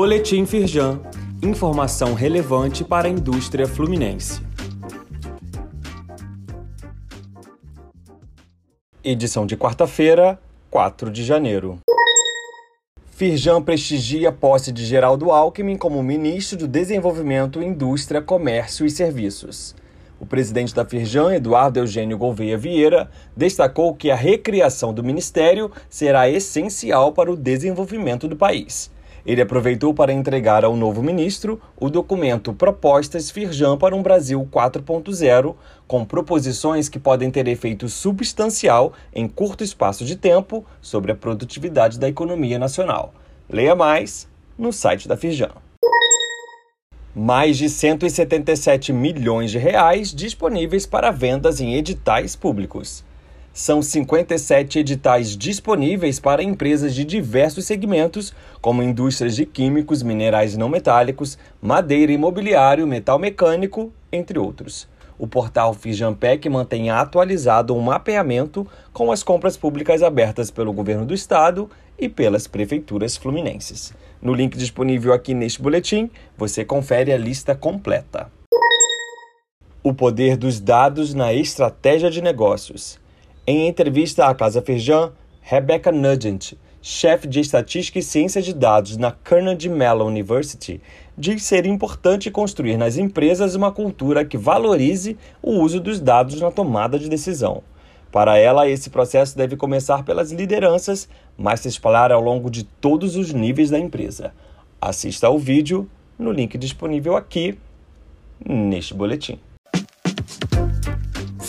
Boletim Firjan. Informação relevante para a indústria fluminense. Edição de quarta-feira, 4 de janeiro. Firjan prestigia a posse de Geraldo Alckmin como ministro do Desenvolvimento, Indústria, Comércio e Serviços. O presidente da Firjan, Eduardo Eugênio Gouveia Vieira, destacou que a recriação do ministério será essencial para o desenvolvimento do país. Ele aproveitou para entregar ao novo ministro o documento Propostas Firjan para um Brasil 4.0, com proposições que podem ter efeito substancial em curto espaço de tempo sobre a produtividade da economia nacional. Leia mais no site da Firjan mais de 177 milhões de reais disponíveis para vendas em editais públicos. São 57 editais disponíveis para empresas de diversos segmentos, como indústrias de químicos, minerais não metálicos, madeira, imobiliário, metal mecânico, entre outros. O portal Fijampec mantém atualizado um mapeamento com as compras públicas abertas pelo governo do estado e pelas prefeituras fluminenses. No link disponível aqui neste boletim, você confere a lista completa. O poder dos dados na estratégia de negócios. Em entrevista à Casa Feijão, Rebecca Nugent, chefe de estatística e ciência de dados na Carnegie Mellon University, diz ser importante construir nas empresas uma cultura que valorize o uso dos dados na tomada de decisão. Para ela, esse processo deve começar pelas lideranças, mas se espalhar ao longo de todos os níveis da empresa. Assista ao vídeo no link disponível aqui neste boletim.